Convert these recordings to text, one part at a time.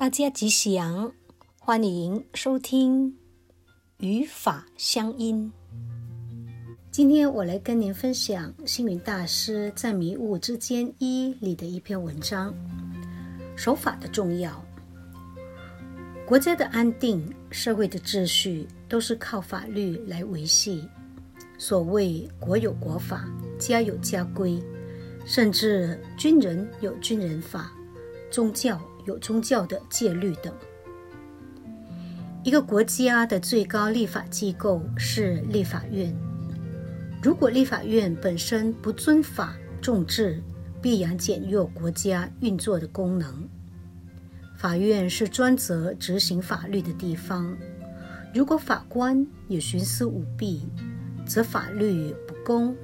大家吉祥，欢迎收听语法乡音。今天我来跟您分享星云大师在《迷雾之间一》里的一篇文章：守法的重要。国家的安定、社会的秩序，都是靠法律来维系。所谓“国有国法，家有家规”，甚至军人有军人法，宗教。有宗教的戒律等。一个国家的最高立法机构是立法院。如果立法院本身不尊法重治，必然减弱国家运作的功能。法院是专责执行法律的地方。如果法官有徇私舞弊，则法律不公，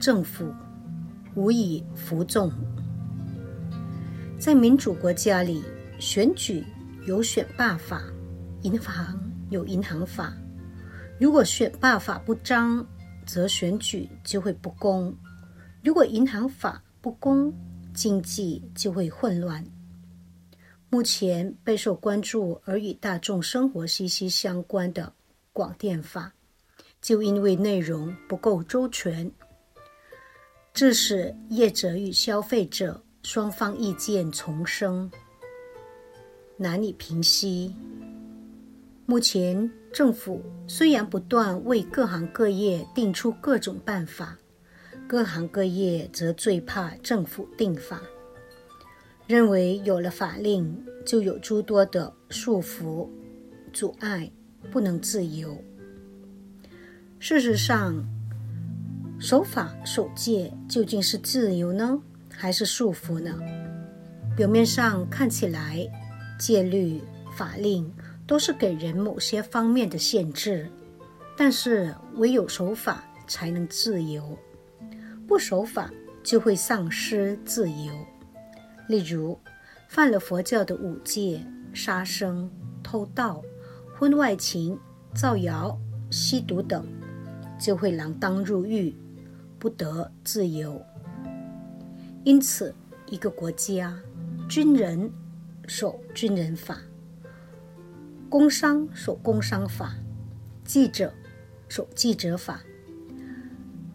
政府无以服众。在民主国家里，选举有选罢法，银行有银行法。如果选罢法不彰，则选举就会不公；如果银行法不公，经济就会混乱。目前备受关注而与大众生活息息相关的广电法，就因为内容不够周全，致使业者与消费者。双方意见丛生，难以平息。目前政府虽然不断为各行各业定出各种办法，各行各业则最怕政府定法，认为有了法令就有诸多的束缚、阻碍，不能自由。事实上，守法守戒究竟是自由呢？还是束缚呢？表面上看起来，戒律、法令都是给人某些方面的限制，但是唯有守法才能自由，不守法就会丧失自由。例如，犯了佛教的五戒，杀生、偷盗、婚外情、造谣、吸毒等，就会锒铛入狱，不得自由。因此，一个国家，军人守军人法，工商守工商法，记者守记者法，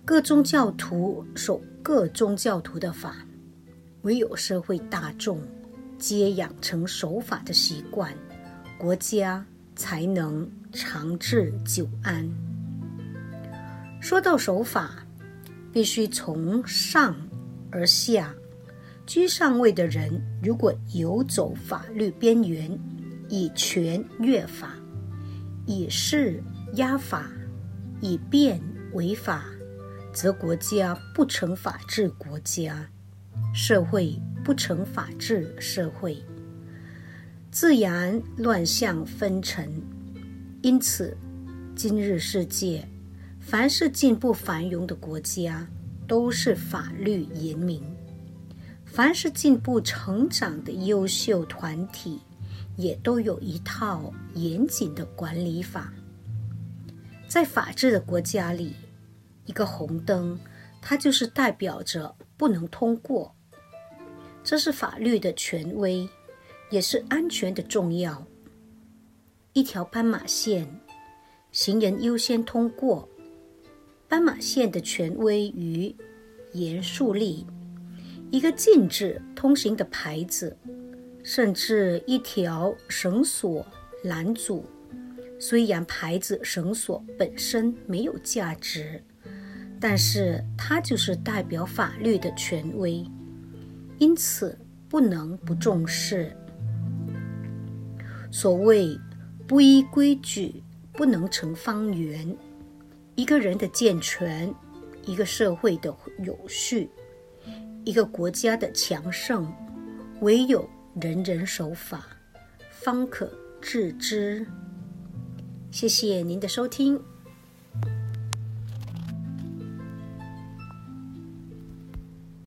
各宗教徒守各宗教徒的法。唯有社会大众皆养成守法的习惯，国家才能长治久安。说到守法，必须从上。而下，居上位的人如果游走法律边缘，以权越法，以势压法，以变违法，则国家不成法治国家，社会不成法治社会，自然乱象纷呈。因此，今日世界，凡是进步繁荣的国家，都是法律严明，凡是进步成长的优秀团体，也都有一套严谨的管理法。在法治的国家里，一个红灯，它就是代表着不能通过，这是法律的权威，也是安全的重要。一条斑马线，行人优先通过。斑马线的权威与严肃力，一个禁止通行的牌子，甚至一条绳索拦阻。虽然牌子、绳索本身没有价值，但是它就是代表法律的权威，因此不能不重视。所谓不依规矩，不能成方圆。一个人的健全，一个社会的有序，一个国家的强盛，唯有人人守法，方可治之。谢谢您的收听。